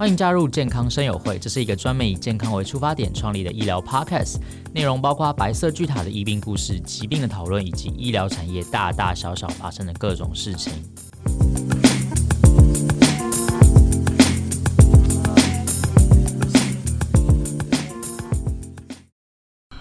欢迎加入健康生友会，这是一个专门以健康为出发点创立的医疗 podcast，内容包括白色巨塔的医病故事、疾病的讨论，以及医疗产业大大小小发生的各种事情。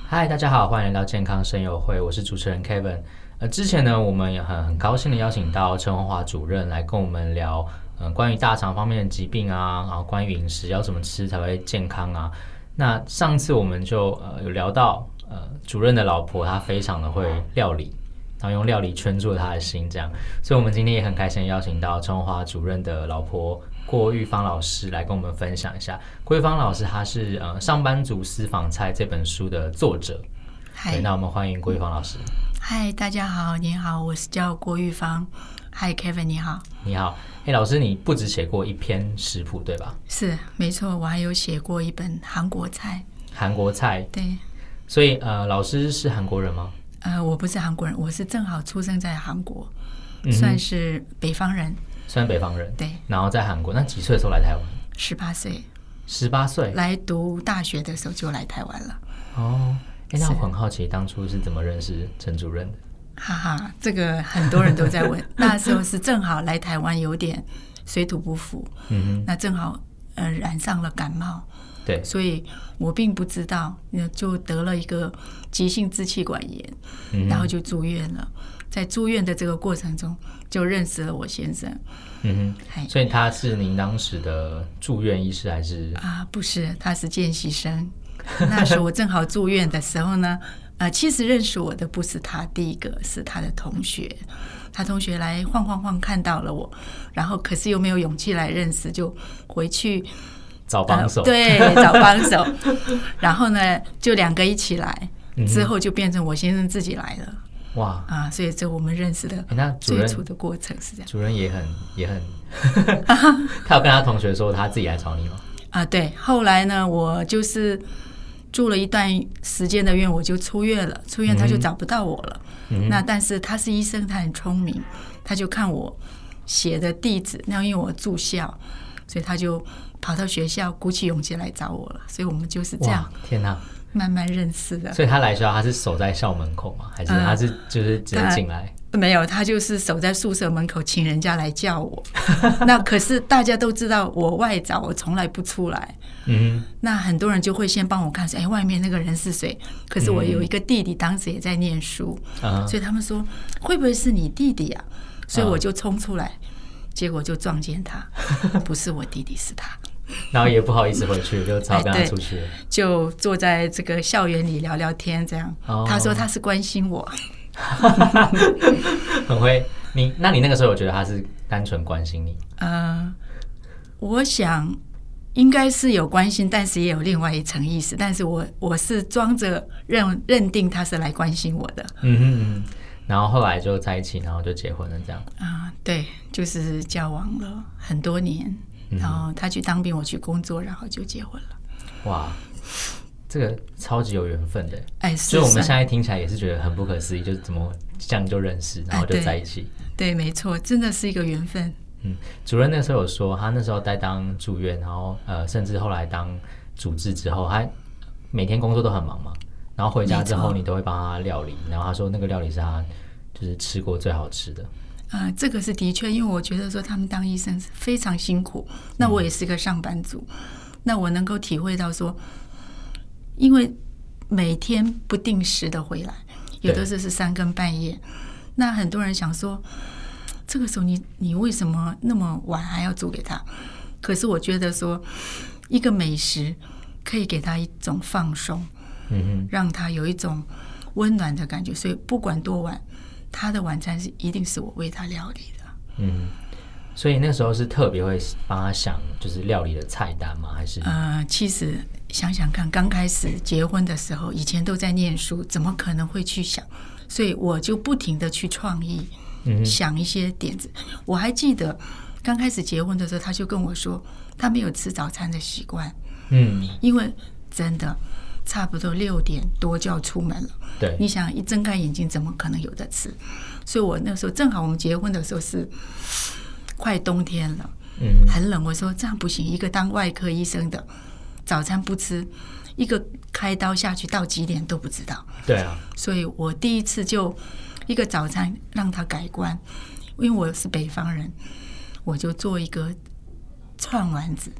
嗨，大家好，欢迎来到健康生友会，我是主持人 Kevin。呃，之前呢，我们也很很高兴的邀请到陈文华主任来跟我们聊。嗯，关于大肠方面的疾病啊，然后关于饮食要怎么吃才会健康啊？那上次我们就呃有聊到，呃，主任的老婆她非常的会料理，然后用料理圈住了他的心，这样。所以，我们今天也很开心邀请到陈宏华主任的老婆郭玉芳老师来跟我们分享一下。郭玉芳老师她是呃《上班族私房菜》这本书的作者。嗨，那我们欢迎郭玉芳老师。嗨，大家好，您好，我是叫郭玉芳。嗨，Kevin，你好。你好。哎，老师，你不止写过一篇食谱，对吧？是，没错，我还有写过一本韩国菜。韩国菜，对。所以，呃，老师是韩国人吗？呃，我不是韩国人，我是正好出生在韩国，嗯、算是北方人。算北方人，对。然后在韩国，那几岁的时候来台湾？十八岁。十八岁。来读大学的时候就来台湾了。哦，哎，那我很好奇，当初是怎么认识陈主任的？哈哈，这个很多人都在问。那时候是正好来台湾，有点水土不服。嗯哼。那正好呃染上了感冒。对。所以我并不知道，就得了一个急性支气管炎，嗯、然后就住院了。在住院的这个过程中，就认识了我先生。嗯哼。所以他是您当时的住院医师还是？啊，不是，他是见习生。那时候我正好住院的时候呢。呃，其实认识我的不是他，第一个是他的同学，他同学来晃晃晃看到了我，然后可是又没有勇气来认识，就回去找帮手，呃，对，找帮手，然后呢，就两个一起来，之后就变成我先生自己来了，哇啊，所以这我们认识的那最初的过程是这样，主任也很也很，他有跟他同学说他自己来找你吗？啊，对，后来呢，我就是。住了一段时间的院，我就出院了。出院他就找不到我了。嗯、那但是他是医生，他很聪明，他就看我写的地址，那因为我住校，所以他就跑到学校，鼓起勇气来找我了。所以我们就是这样，天哪，慢慢认识的。所以他来学校，他是守在校门口吗？还是他是就是直接进来？嗯没有，他就是守在宿舍门口，请人家来叫我。那可是大家都知道我外找，我从来不出来。嗯，那很多人就会先帮我看说，哎，外面那个人是谁？可是我有一个弟弟，当时也在念书，嗯、所以他们说会不会是你弟弟啊？所以我就冲出来，嗯、结果就撞见他，不是我弟弟，是他。然后也不好意思回去，就只好跟他出去，就坐在这个校园里聊聊天，这样。哦、他说他是关心我。很会，你那你那个时候，我觉得他是单纯关心你。呃，我想应该是有关心，但是也有另外一层意思。但是我我是装着认认定他是来关心我的。嗯哼嗯，然后后来就在一起，然后就结婚了，这样。啊、呃，对，就是交往了很多年，然后他去当兵，我去工作，然后就结婚了。哇。这个超级有缘分的，哎，所以我们现在听起来也是觉得很不可思议，就是怎么这样就认识，然后就在一起。哎、对，对，没错，真的是一个缘分。嗯，主任那时候有说，他那时候在当住院，然后呃，甚至后来当主治之后，他每天工作都很忙嘛，然后回家之后你都会帮他料理，然后他说那个料理是他就是吃过最好吃的。啊、呃，这个是的确，因为我觉得说他们当医生是非常辛苦，那我也是个上班族，嗯、那我能够体会到说。因为每天不定时的回来，有的时候是三更半夜。那很多人想说，这个时候你你为什么那么晚还要煮给他？可是我觉得说，一个美食可以给他一种放松，嗯哼，让他有一种温暖的感觉。所以不管多晚，他的晚餐是一定是我为他料理的。嗯，所以那时候是特别会帮他想，就是料理的菜单吗？还是？呃，其实。想想看，刚开始结婚的时候，以前都在念书，怎么可能会去想？所以我就不停的去创意，嗯想一些点子。我还记得刚开始结婚的时候，他就跟我说，他没有吃早餐的习惯。嗯，因为真的差不多六点多就要出门了。对，你想一睁开眼睛，怎么可能有的吃？所以我那时候正好我们结婚的时候是快冬天了。嗯，很冷。我说这样不行，一个当外科医生的，早餐不吃，一个开刀下去到几点都不知道。对啊，所以我第一次就一个早餐让他改观，因为我是北方人，我就做一个串丸子，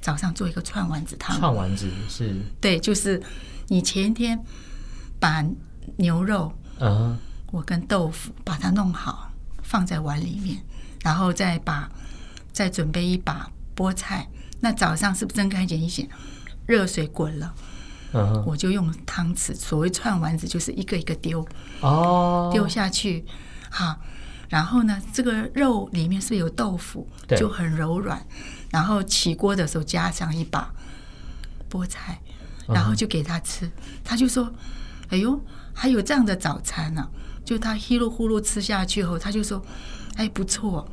早上做一个串丸子汤。串丸子是？对，就是你前一天把牛肉，嗯、uh-huh.，我跟豆腐把它弄好，放在碗里面，然后再把再准备一把菠菜。那早上是不是睁开眼一醒，热水滚了，嗯、uh-huh.，我就用汤匙，所谓串丸子就是一个一个丢，哦，丢下去，好，然后呢，这个肉里面是有豆腐，就很柔软，然后起锅的时候加上一把菠菜，然后就给他吃，uh-huh. 他就说，哎呦。还有这样的早餐呢、啊，就他呼噜呼噜吃下去后，他就说：“哎，不错。”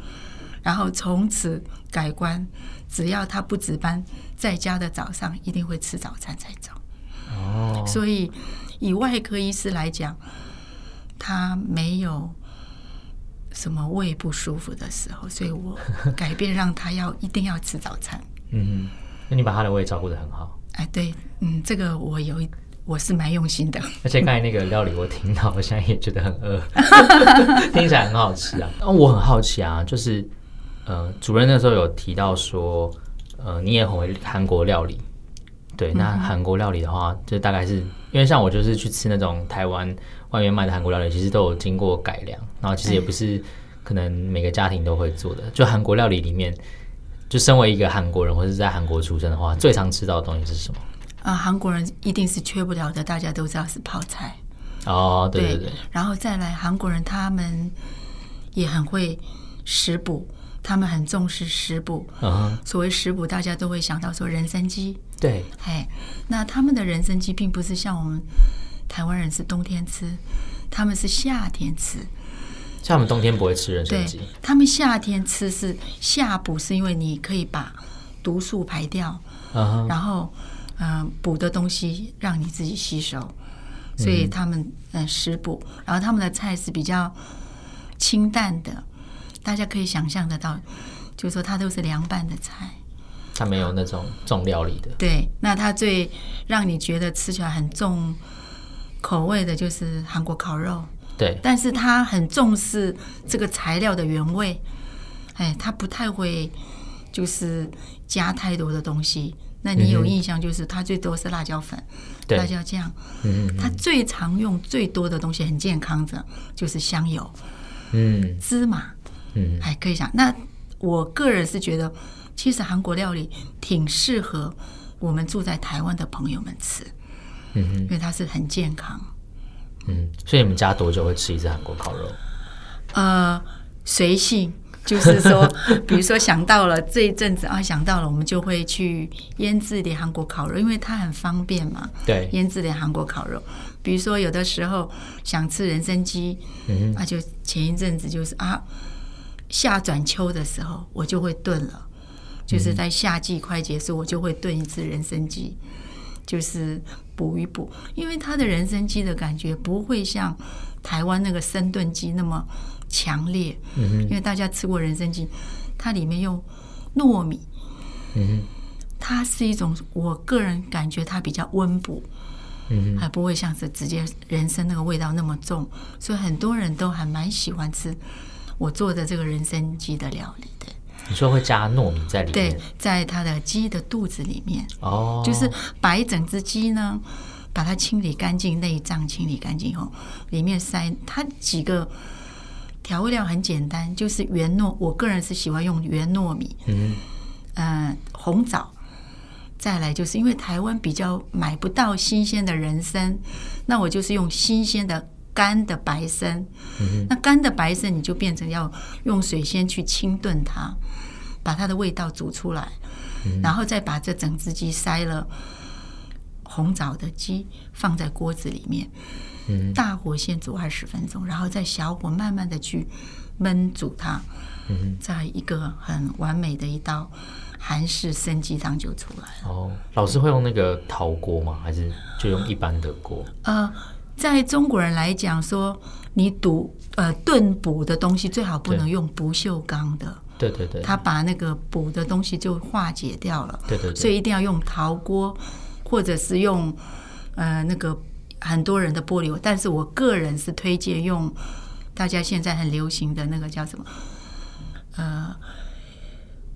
然后从此改观，只要他不值班，在家的早上一定会吃早餐才走。哦，所以以外科医师来讲，他没有什么胃不舒服的时候，所以我改变让他要一定要吃早餐。嗯，那你把他的胃照顾的很好。哎，对，嗯，这个我有一。我是蛮用心的，而且刚才那个料理我听到，我现在也觉得很饿，听起来很好吃啊。那我很好奇啊，就是呃，主任那时候有提到说，呃，你也很会韩国料理，对，那韩国料理的话，就大概是因为像我就是去吃那种台湾外面卖的韩国料理，其实都有经过改良，然后其实也不是可能每个家庭都会做的。就韩国料理里面，就身为一个韩国人或者在韩国出生的话，最常吃到的东西是什么？啊，韩国人一定是缺不了的，大家都知道是泡菜。哦，对对对。然后再来，韩国人他们也很会食补，他们很重视食补。嗯。所谓食补，大家都会想到说人参鸡。对。哎，那他们的人参鸡并不是像我们台湾人是冬天吃，他们是夏天吃。像我们冬天不会吃人参鸡。他们夏天吃是夏补，是因为你可以把毒素排掉。嗯。然后。嗯，补的东西让你自己吸收，所以他们嗯食补，然后他们的菜是比较清淡的，大家可以想象得到，就是说它都是凉拌的菜，它没有那种重料理的。对，那它最让你觉得吃起来很重口味的就是韩国烤肉，对，但是它很重视这个材料的原味，哎，它不太会就是加太多的东西。那你有印象，就是它最多是辣椒粉、嗯、辣椒酱。嗯，它最常用最多的东西很健康的，就是香油、嗯，芝麻，嗯，还可以想。那我个人是觉得，其实韩国料理挺适合我们住在台湾的朋友们吃，嗯，因为它是很健康。嗯，所以你们家多久会吃一次韩国烤肉？呃，随性。就是说，比如说想到了这一阵子啊，想到了，我们就会去腌制点韩国烤肉，因为它很方便嘛。对，腌制点韩国烤肉。比如说有的时候想吃人参鸡，嗯，那就前一阵子就是啊，夏转秋的时候，我就会炖了。就是在夏季快结束，我就会炖一次人参鸡，就是补一补，因为它的人参鸡的感觉不会像台湾那个生炖鸡那么。强烈，因为大家吃过人参鸡，它里面用糯米，嗯，它是一种我个人感觉它比较温补，嗯，还不会像是直接人参那个味道那么重，所以很多人都还蛮喜欢吃我做的这个人参鸡的料理的。你说会加糯米在里面？对，在它的鸡的肚子里面，哦，就是把一整只鸡呢，把它清理干净，内脏清理干净以后，里面塞它几个。调味料很简单，就是原糯。我个人是喜欢用原糯米，嗯，呃，红枣，再来就是因为台湾比较买不到新鲜的人参，那我就是用新鲜的干的白参。嗯，那干的白参你就变成要用水先去清炖它，把它的味道煮出来，嗯，然后再把这整只鸡塞了红枣的鸡放在锅子里面。大火先煮二十分钟，然后再小火慢慢的去焖煮它，嗯，再一个很完美的一道韩式生鸡汤就出来了。哦，老师会用那个陶锅吗？还是就用一般的锅？呃，在中国人来讲说，你煮呃炖补的东西最好不能用不锈钢的，对对对，它把那个补的东西就化解掉了。对对对，所以一定要用陶锅，或者是用呃那个很多人的玻璃，但是我个人是推荐用大家现在很流行的那个叫什么呃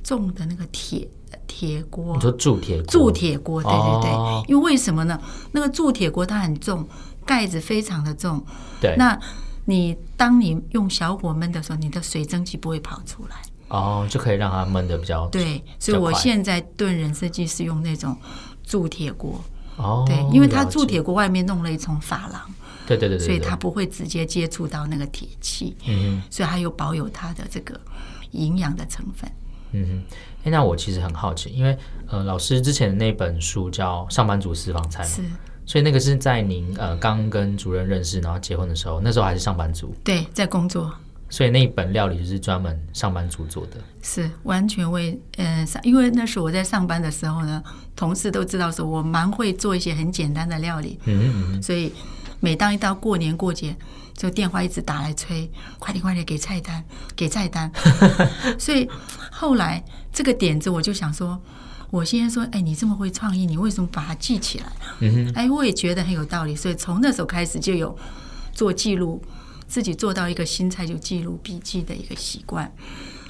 重的那个铁铁锅。你说铸铁？铸铁锅，对对对，哦、因为为什么呢？那个铸铁锅它很重，盖子非常的重。对，那你当你用小火焖的时候，你的水蒸气不会跑出来。哦，就可以让它焖的比较对，所以我现在炖人参鸡是用那种铸铁锅。哦，对，因为它铸铁锅外面弄了一层珐琅。对对对对，所以它不会直接接触到那个铁器。嗯，所以它有保有它的这个营养的成分。嗯哼，哎，那我其实很好奇，因为呃，老师之前的那本书叫《上班族私房菜》，是，所以那个是在您呃刚跟主任认识，然后结婚的时候，那时候还是上班族。对，在工作。所以那一本料理就是专门上班族做的，是完全为呃，因为那时候我在上班的时候呢，同事都知道说我蛮会做一些很简单的料理，嗯嗯，所以每当一到过年过节，就电话一直打来催，快点快点给菜单，给菜单。所以后来这个点子我就想说，我先生说，哎，你这么会创意，你为什么把它记起来？嗯，哎，我也觉得很有道理，所以从那时候开始就有做记录。自己做到一个新菜就记录笔记的一个习惯。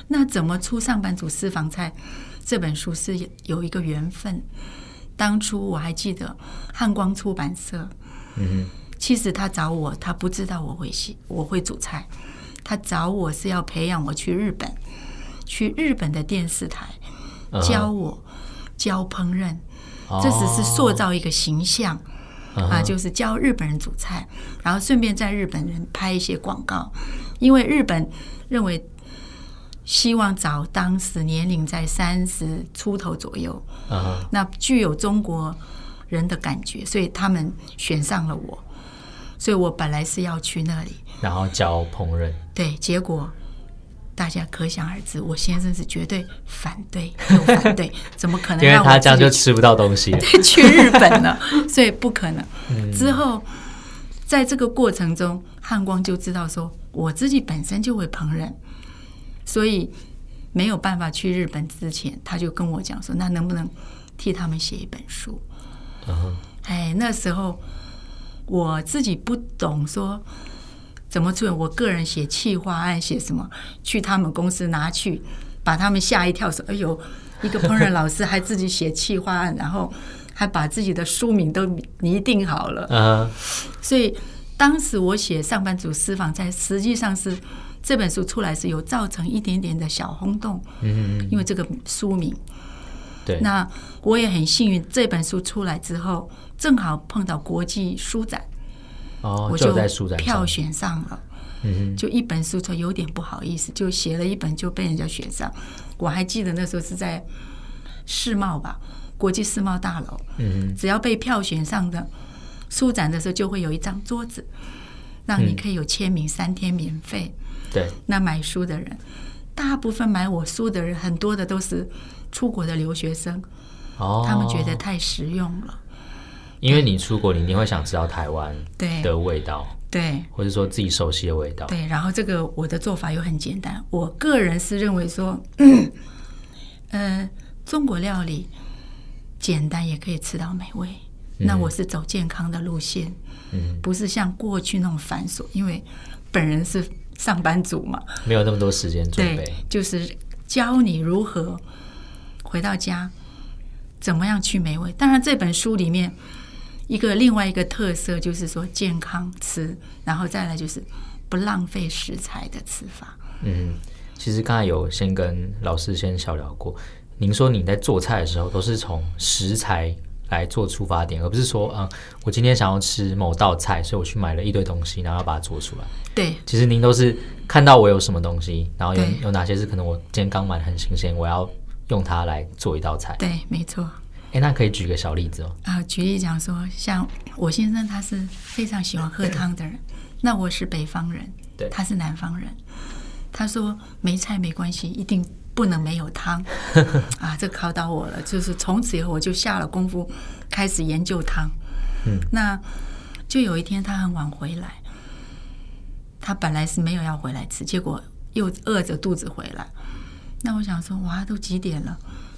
那怎么出《上班族私房菜》这本书是有一个缘分。当初我还记得汉光出版社，嗯，其实他找我，他不知道我会写，我会煮菜。他找我是要培养我去日本，去日本的电视台教我教烹饪，这只是塑造一个形象。啊，就是教日本人煮菜，然后顺便在日本人拍一些广告，因为日本认为希望找当时年龄在三十出头左右，那具有中国人的感觉，所以他们选上了我，所以我本来是要去那里，然后教烹饪，对，结果。大家可想而知，我先生是绝对反对，又反对，怎么可能？因为他这样就吃不到东西了。对，去日本了，所以不可能。之后，在这个过程中，汉光就知道说，我自己本身就会烹饪，所以没有办法去日本之前，他就跟我讲说，那能不能替他们写一本书？哎，那时候我自己不懂说。怎么做？我个人写企划案，写什么？去他们公司拿去，把他们吓一跳，说：“哎呦，一个烹饪老师还自己写企划案，然后还把自己的书名都拟定好了。”嗯，所以当时我写《上班族私房菜》，实际上是这本书出来是有造成一点点的小轰动。嗯，因为这个书名。对。那我也很幸运，这本书出来之后，正好碰到国际书展。哦，我就在书展票选上了，嗯，就一本书，就有点不好意思，就写了一本就被人家选上。我还记得那时候是在世贸吧，国际世贸大楼，嗯，只要被票选上的，书展的时候就会有一张桌子，让你可以有签名，三天免费。对，那买书的人，大部分买我书的人，很多的都是出国的留学生，哦，他们觉得太实用了。因为你出国，你一定会想知道台湾的味道，对，或者说自己熟悉的味道，对。然后这个我的做法又很简单，我个人是认为说，嗯，呃，中国料理简单也可以吃到美味。嗯、那我是走健康的路线，嗯，不是像过去那种繁琐，因为本人是上班族嘛，没有那么多时间准备，就是教你如何回到家怎么样去美味。当然这本书里面。一个另外一个特色就是说健康吃，然后再来就是不浪费食材的吃法。嗯，其实刚才有先跟老师先小聊过，您说你在做菜的时候都是从食材来做出发点，而不是说，嗯，我今天想要吃某道菜，所以我去买了一堆东西，然后要把它做出来。对，其实您都是看到我有什么东西，然后有有哪些是可能我今天刚买很新鲜，我要用它来做一道菜。对，没错。哎，那可以举个小例子哦。啊，举例讲说，像我先生他是非常喜欢喝汤的人，那我是北方人，对，他是南方人。他说没菜没关系，一定不能没有汤 啊！这考倒我了，就是从此以后我就下了功夫开始研究汤。嗯，那就有一天他很晚回来，他本来是没有要回来吃，结果又饿着肚子回来，那我想说，哇，都几点了？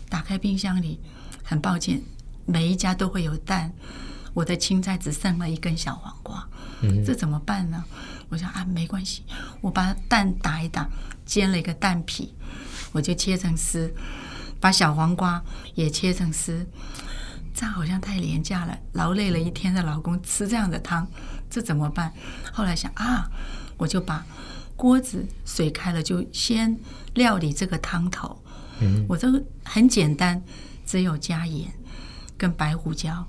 打开冰箱里，很抱歉，每一家都会有蛋。我的青菜只剩了一根小黄瓜，嗯，这怎么办呢？我想啊，没关系，我把蛋打一打，煎了一个蛋皮，我就切成丝，把小黄瓜也切成丝。这样好像太廉价了，劳累了一天的老公吃这样的汤，这怎么办？后来想啊，我就把锅子水开了，就先料理这个汤头。嗯，我这个很简单，只有加盐跟白胡椒。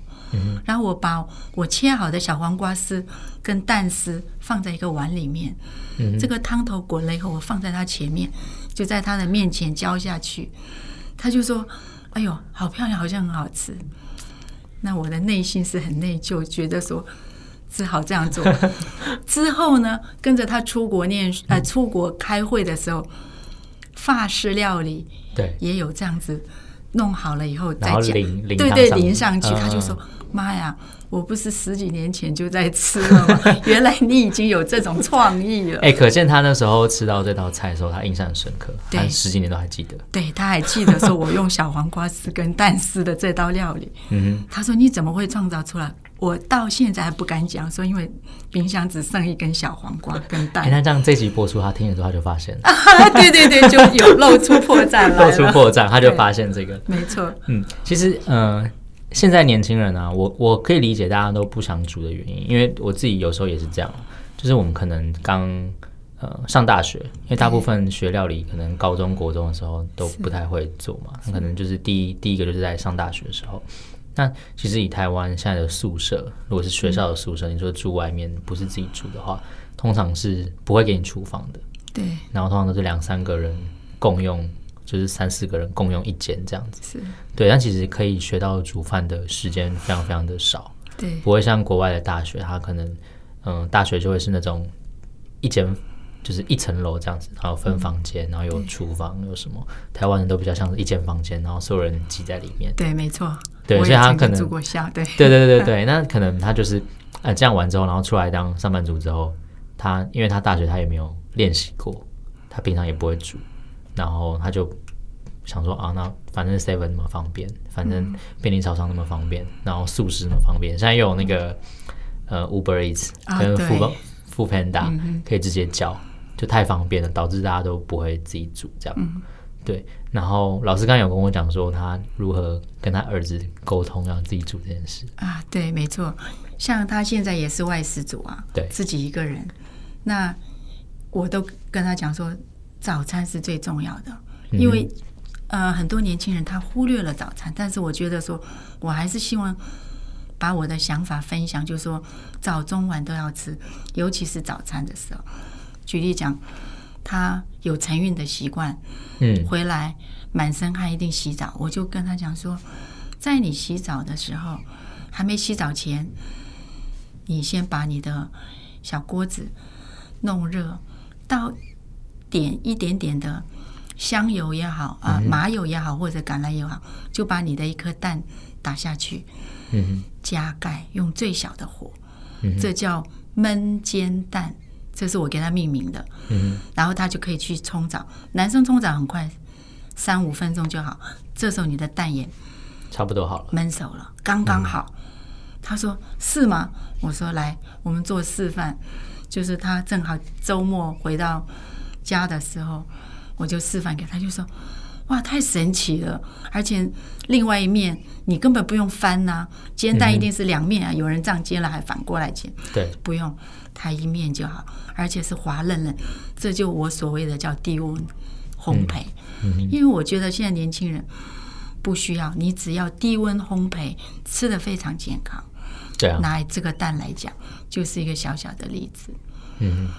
然后我把我切好的小黄瓜丝跟蛋丝放在一个碗里面，嗯、这个汤头滚了以后，我放在他前面，就在他的面前浇下去，他就说：“哎呦，好漂亮，好像很好吃。”那我的内心是很内疚，觉得说只好这样做。之后呢，跟着他出国念呃出国开会的时候，法式料理对也有这样子弄好了以后再讲，对对淋上去，他就说。妈呀！我不是十几年前就在吃了吗？原来你已经有这种创意了。哎、欸，可见他那时候吃到这道菜的时候，他印象很深刻，他十几年都还记得。对，他还记得说我用小黄瓜丝跟蛋丝的这道料理。嗯哼，他说你怎么会创造出来？我到现在还不敢讲，说因为冰箱只剩一根小黄瓜跟蛋。哎、欸，那这样这集播出，他听了之后他就发现了。对对对，就有露出破绽了。露出破绽，他就发现这个。没错。嗯，其实嗯。呃现在年轻人啊，我我可以理解大家都不想煮的原因，因为我自己有时候也是这样，就是我们可能刚呃上大学，因为大部分学料理可能高中国中的时候都不太会做嘛，可能就是第一第一个就是在上大学的时候。那其实以台湾现在的宿舍，如果是学校的宿舍，你说住外面不是自己住的话，通常是不会给你厨房的，对，然后通常都是两三个人共用。就是三四个人共用一间这样子，是。对，但其实可以学到煮饭的时间非常非常的少，对，不会像国外的大学，它可能，嗯，大学就会是那种一间就是一层楼这样子，然后分房间，然后有厨房，有什么，台湾人都比较像是一间房间，然后所有人挤在里面，对，没错，对，所以他可能住过校，对，对对对对 对，那可能他就是，呃，这样完之后，然后出来当上班族之后，他因为他大学他也没有练习过，他平常也不会煮。然后他就想说啊，那反正 Seven 那么方便，反正便利超商那么方便，然后素食那么方便，现在又有那个呃 Uber Eats 跟 Food Foodpanda 可以直接叫，就太方便了，导致大家都不会自己煮这样。对，然后老师刚刚有跟我讲说，他如何跟他儿子沟通让自己煮这件事啊？对，没错，像他现在也是外食族啊，对，自己一个人，那我都跟他讲说。早餐是最重要的，因为呃很多年轻人他忽略了早餐，但是我觉得说，我还是希望把我的想法分享，就是说早中晚都要吃，尤其是早餐的时候。举例讲，他有晨运的习惯，嗯，回来满身汗一定洗澡，我就跟他讲说，在你洗澡的时候，还没洗澡前，你先把你的小锅子弄热到。点一点点的香油也好啊，麻油也好，或者橄榄油也好，就把你的一颗蛋打下去，嗯，加盖，用最小的火，嗯，这叫焖煎蛋，这是我给他命名的，嗯，然后他就可以去冲澡，男生冲澡很快，三五分钟就好，这时候你的蛋也差不多好了，焖熟了，刚刚好。他说是吗？我说来，我们做示范，就是他正好周末回到。家的时候，我就示范给他，就说：“哇，太神奇了！而且另外一面你根本不用翻呐、啊，煎蛋一定是两面啊。有人这样煎了，还反过来煎，对，不用，它一面就好，而且是滑嫩嫩。这就我所谓的叫低温烘焙。因为我觉得现在年轻人不需要，你只要低温烘焙，吃的非常健康。对啊，拿这个蛋来讲，就是一个小小的例子。嗯。”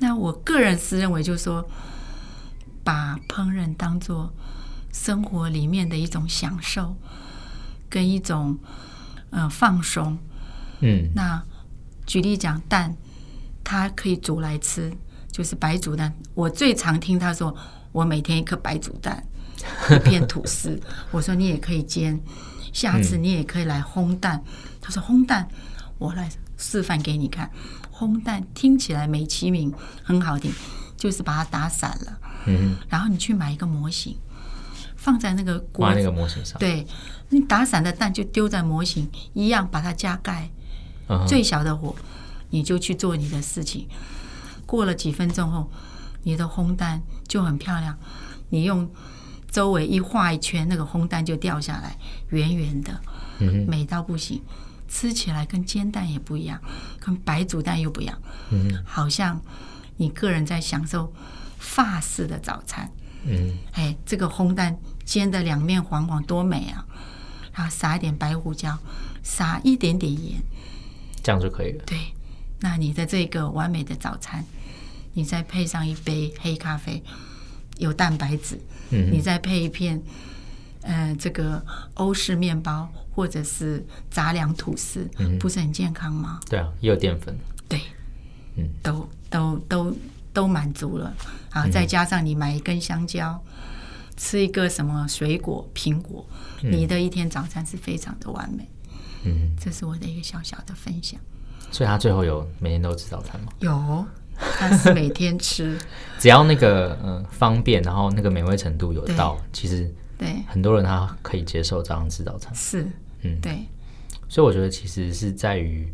那我个人是认为，就是说，把烹饪当做生活里面的一种享受，跟一种呃放松。嗯，那举例讲蛋，它可以煮来吃，就是白煮蛋。我最常听他说，我每天一颗白煮蛋，一片吐司。我说你也可以煎，下次你也可以来烘蛋。他说烘蛋，我来示范给你看。烘蛋听起来美其名很好听，就是把它打散了。嗯，然后你去买一个模型，放在那个锅那个模型上。对，你打散的蛋就丢在模型一样，把它加盖，嗯、最小的火，你就去做你的事情。过了几分钟后，你的烘蛋就很漂亮。你用周围一画一圈，那个烘蛋就掉下来，圆圆的，嗯、美到不行。吃起来跟煎蛋也不一样，跟白煮蛋又不一样，嗯，好像你个人在享受法式的早餐，嗯，哎，这个烘蛋煎的两面黄黄，多美啊！然后撒一点白胡椒，撒一点点盐，这样就可以了。对，那你的这个完美的早餐，你再配上一杯黑咖啡，有蛋白质，嗯，你再配一片。呃，这个欧式面包或者是杂粮吐司，嗯，不是很健康吗？对啊，也有淀粉。对，嗯，都都都都满足了。好，再加上你买一根香蕉，嗯，吃一个什么水果，苹果，嗯，你的一天早餐是非常的完美。嗯，这是我的一个小小的分享。所以他最后有每天都吃早餐吗？有，他是每天吃，只要那个嗯、呃、方便，然后那个美味程度有到，其实。对，很多人他可以接受这样吃早餐，是，嗯，对，所以我觉得其实是在于，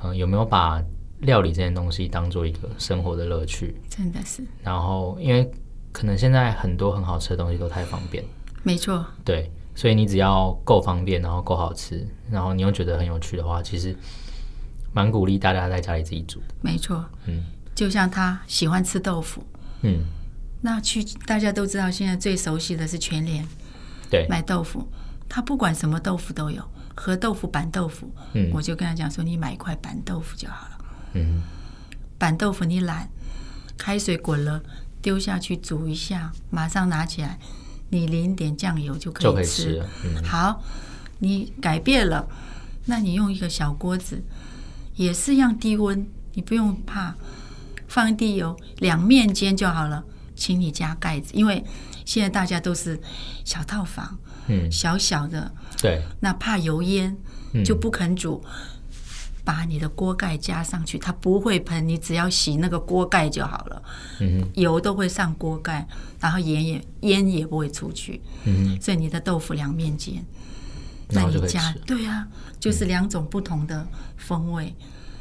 呃，有没有把料理这件东西当做一个生活的乐趣，真的是。然后，因为可能现在很多很好吃的东西都太方便，没错，对，所以你只要够方便，然后够好吃，然后你又觉得很有趣的话，其实蛮鼓励大家在家里自己煮的，没错，嗯，就像他喜欢吃豆腐，嗯。那去大家都知道，现在最熟悉的是全联，对，买豆腐，他不管什么豆腐都有，和豆腐、板豆腐，嗯，我就跟他讲说，你买一块板豆腐就好了，嗯，板豆腐你懒，开水滚了，丢下去煮一下，马上拿起来，你淋点酱油就可以吃，以吃，嗯，好，你改变了，那你用一个小锅子，也是一样低温，你不用怕，放一滴油，两面煎就好了。请你加盖子，因为现在大家都是小套房，嗯，小小的，对，那怕油烟，就不肯煮，嗯，把你的锅盖加上去，它不会喷，你只要洗那个锅盖就好了，嗯，油都会上锅盖，然后盐也烟也不会出去，嗯，所以你的豆腐两面煎，那你加，对啊，就是两种不同的风味。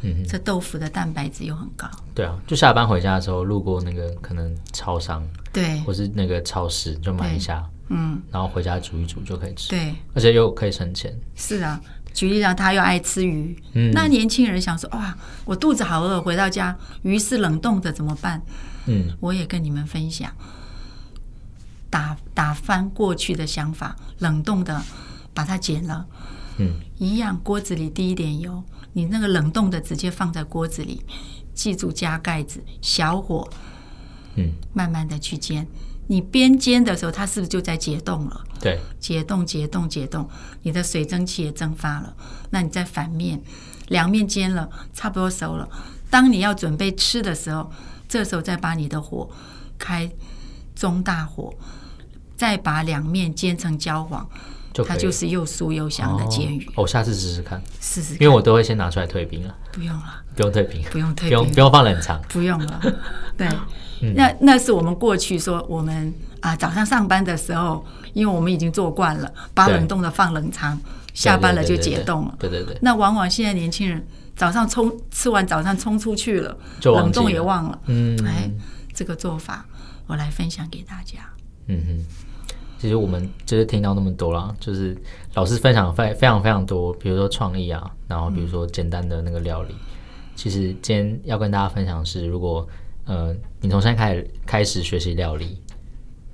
嗯，这豆腐的蛋白质又很高。对啊，就下班回家的时候，路过那个可能超商，对，或是那个超市，就买一下，嗯，然后回家煮一煮就可以吃。对，而且又可以省钱。是啊，举例讲，他又爱吃鱼，嗯，那年轻人想说，哇，我肚子好饿，回到家鱼是冷冻的怎么办？嗯，我也跟你们分享，打打翻过去的想法，冷冻的把它剪了，嗯，一样锅子里滴一点油。你那个冷冻的直接放在锅子里，记住加盖子，小火，嗯，慢慢的去煎。你边煎的时候，它是不是就在解冻了？对，解冻、解冻、解冻，你的水蒸气也蒸发了。那你再反面，两面煎了，差不多熟了。当你要准备吃的时候，这时候再把你的火开中大火，再把两面煎成焦黄。就它就是又酥又香的煎鱼。哦，我下次试试看，试试看，因为我都会先拿出来退冰了。不用了，不用退冰，不用退冰，不用不用放冷藏，不用了。对，嗯、那那是我们过去说我们啊早上上班的时候，因为我们已经做惯了，把冷冻的放冷藏，下班了就解冻了。对对对，对，那往往现在年轻人早上冲吃完早餐冲出去了，就冷冻也忘了。嗯，哎，这个做法我来分享给大家。嗯哼。其实我们就是听到那么多啦，就是老师分享非非常非常多，比如说创意啊，然后比如说简单的那个料理。嗯、其实今天要跟大家分享的是，如果呃你从现在开始开始学习料理，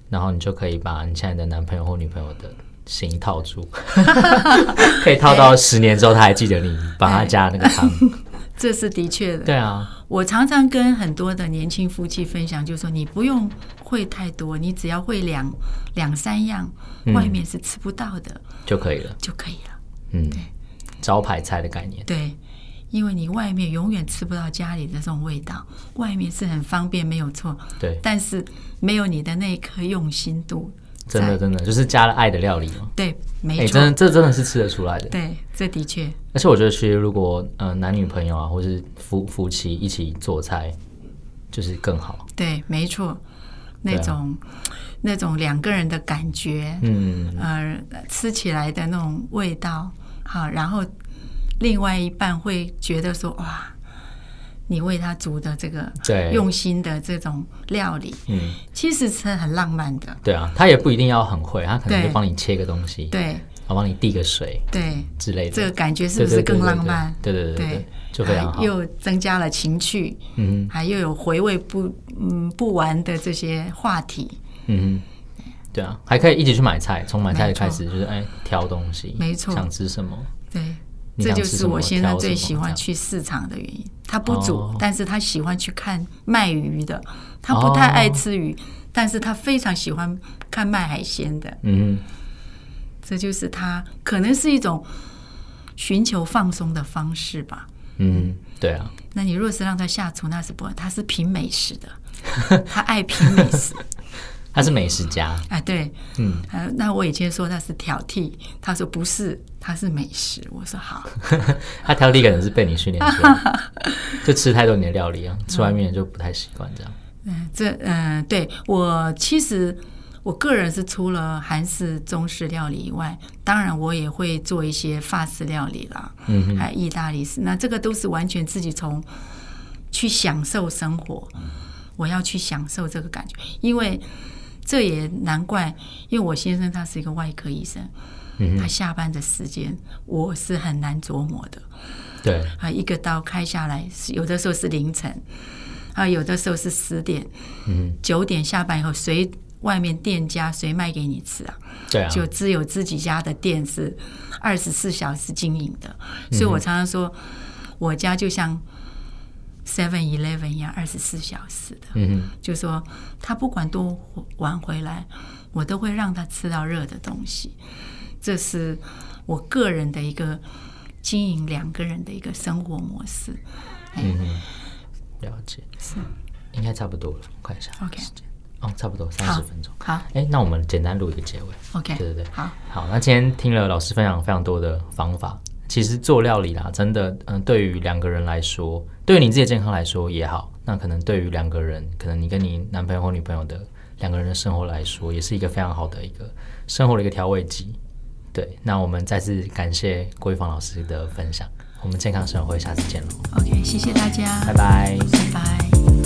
然后你就可以把你现在的男朋友或女朋友的心套住，可以套到十年之后他还记得你帮他加那个汤。这是的确的。对啊，我常常跟很多的年轻夫妻分享，就是说你不用会太多，你只要会两两三样，外面是吃不到的，嗯，就可以了，就可以了。嗯，对，招牌菜的概念。对，因为你外面永远吃不到家里的这种味道，外面是很方便，没有错。对，但是没有你的那一颗用心度。真的，真的就是加了爱的料理嘛。对，没错，欸、真的，这真的是吃得出来的。对，这的确。而且我觉得，其实如果呃男女朋友啊，或是夫夫妻一起做菜，就是更好。对，没错，那种、啊、那种两个人的感觉，嗯，呃，吃起来的那种味道，好，然后另外一半会觉得说，哇。你为他煮的这个用心的这种料理，嗯，其实是很浪漫的。对啊，他也不一定要很会，他可能就帮你切个东西，对，然后帮你递个水，对。之类的。这个感觉是不是更浪漫？对对对对，就非常好，又增加了情趣，嗯，还又有回味不嗯不完的这些话题，嗯，对啊，还可以一起去买菜，从买菜开始就是哎挑东西，没错，想吃什么，对。这就是我先生最喜欢去市场的原因。他不煮，哦、但是他喜欢去看卖鱼的。他不太爱吃鱼，哦、但是他非常喜欢看卖海鲜的。嗯，这就是他可能是一种寻求放松的方式吧。嗯，对啊。那你若是让他下厨，那是不，他是品美食的，他爱品美食。他是美食家，哎，对，嗯，那我以前说他是挑剔，他说不是，他是美食。我说好，他挑剔可能是被你训练出来，就吃太多你的料理啊，吃外面就不太习惯这样。嗯，这嗯，对我其实我个人是除了韩式、中式料理以外，当然我也会做一些法式料理啦，还有意大利式，那这个都是完全自己从去享受生活，我要去享受这个感觉，因为。这也难怪，因为我先生他是一个外科医生，嗯、他下班的时间我是很难琢磨的。对，啊，一个刀开下来，有的时候是凌晨，啊，有的时候是十点，嗯，九点下班以后，谁外面店家谁卖给你吃啊？对啊，就只有自己家的店是二十四小时经营的，所以我常常说，我家就像。Seven Eleven 一样，二十四小时的，嗯哼，就说他不管多晚回来，我都会让他吃到热的东西。这是我个人的一个经营两个人的一个生活模式。嗯哼，了解，是，应该差不多了，我看一下，OK，哦，差不多三十分钟，好，哎，那我们简单录一个结尾，OK，对对对，好，好，那今天听了老师分享非常多的方法。其实做料理啦，真的，嗯，对于两个人来说，对于你自己的健康来说也好，那可能对于两个人，可能你跟你男朋友或女朋友的两个人的生活来说，也是一个非常好的一个生活的一个调味剂。对，那我们再次感谢郭玉芳老师的分享，我们健康生活会下次见喽。OK，谢谢大家，拜拜，拜拜。